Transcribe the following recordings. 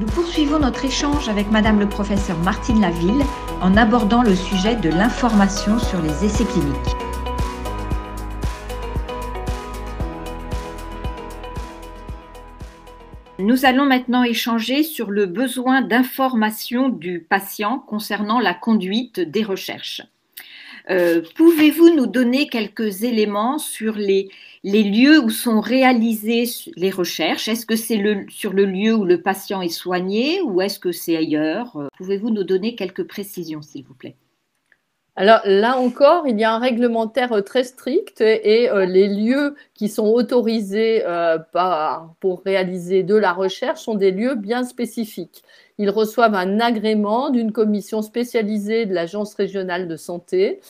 Nous poursuivons notre échange avec Madame le professeur Martine Laville en abordant le sujet de l'information sur les essais cliniques. Nous allons maintenant échanger sur le besoin d'information du patient concernant la conduite des recherches. Euh, pouvez-vous nous donner quelques éléments sur les, lieux où sont réalisées les recherches? Est-ce que c'est sur le lieu où le patient est soigné ou est-ce que c'est ailleurs? Euh, Pouvez-vous nous donner quelques précisions, s'il vous plaît? Alors là encore, il y a un réglementaire euh, très strict et, les lieux qui sont autorisés pour réaliser de la recherche sont des lieux bien spécifiques. Ils reçoivent un agrément d'une commission spécialisée de l'Agence régionale de santé,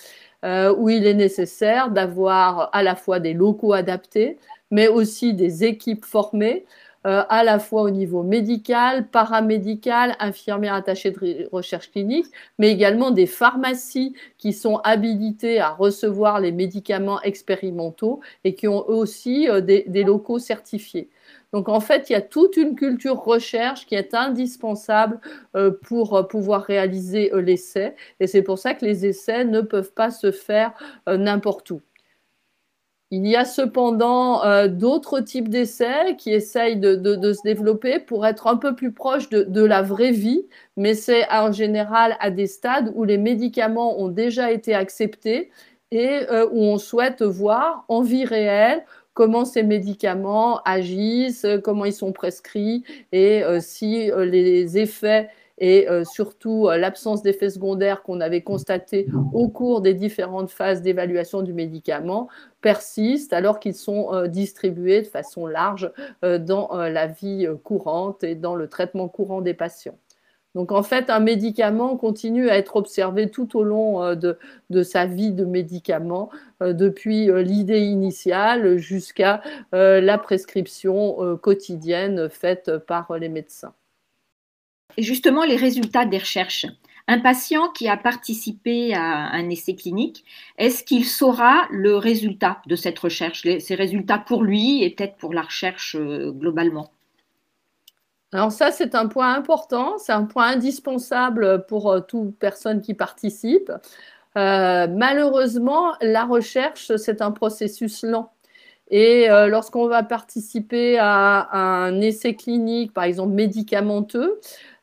euh, où il est nécessaire d'avoir à la fois des locaux adaptés, mais aussi des équipes formées, euh, à la fois au niveau médical, paramédical, infirmières attachées de recherche clinique, mais également des pharmacies qui sont habilitées à recevoir les médicaments expérimentaux et qui ont aussi euh, des locaux certifiés. Donc en fait, il y a toute une culture recherche qui est indispensable euh, pour pouvoir réaliser l'essai. Et c'est pour ça que les essais ne peuvent pas se faire n'importe où. Il y a cependant d'autres types d'essais qui essayent de, se développer pour être un peu plus proches de, la vraie vie, mais c'est en général à des stades où les médicaments ont déjà été acceptés et où on souhaite voir en vie réelle comment ces médicaments agissent, comment ils sont prescrits et euh, si euh, les effets et euh, surtout l'absence d'effets secondaires qu'on avait constatés au cours des différentes phases d'évaluation du médicament persistent alors qu'ils sont distribués de façon large dans la vie courante et dans le traitement courant des patients. Donc en fait, un médicament continue à être observé tout au long euh, de, sa vie de médicament, euh, depuis euh, l'idée initiale jusqu'à la prescription quotidienne faite par les médecins. Justement, les résultats des recherches. Un patient qui a participé à un essai clinique, est-ce qu'il saura le résultat de cette recherche, ces résultats pour lui et peut-être pour la recherche globalement? Alors ça, c'est un point important, c'est un point indispensable pour euh, toute personne qui participe. Euh, malheureusement, la recherche, c'est un processus lent. Et euh, lorsqu'on va participer à, un essai clinique, par exemple médicamenteux,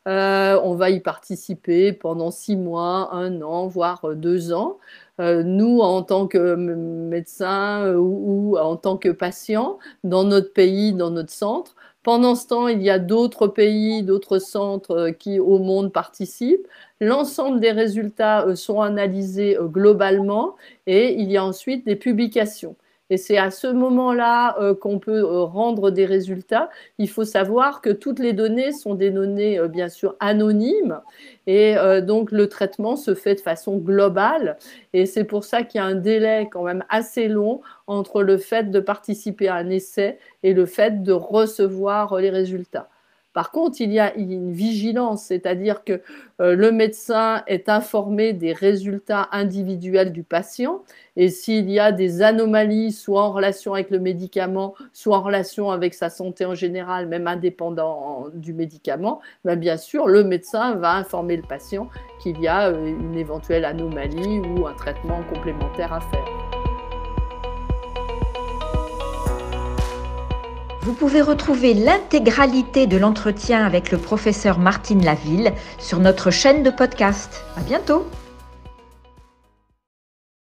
on va y participer pendant six mois, un an, voire deux ans. nous, en tant que médecin ou, ou, en tant que patient, dans notre pays, dans notre centre, pendant ce temps, il y a d'autres pays, d'autres centres euh, qui au monde participent. L'ensemble des résultats euh, sont analysés euh, globalement et il y a ensuite des publications. Et c'est à ce moment-là euh, qu'on peut euh, rendre des résultats. Il faut savoir que toutes les données sont des données, euh, bien sûr, anonymes. Et donc, le traitement se fait de façon globale. Et c'est pour ça qu'il y a un délai quand même assez long entre le fait de participer à un essai et le fait de recevoir les résultats. Par contre, il y a une vigilance, c'est-à-dire que euh, le médecin est informé des résultats individuels du patient et s'il y a des anomalies, soit en relation avec le médicament, soit en relation avec sa santé en général, même indépendant du médicament, ben, bien sûr, le médecin va informer le patient qu'il y a euh, une éventuelle anomalie ou un traitement complémentaire à faire. Vous pouvez retrouver l'intégralité de l'entretien avec le professeur Martine Laville sur notre chaîne de podcast. À bientôt!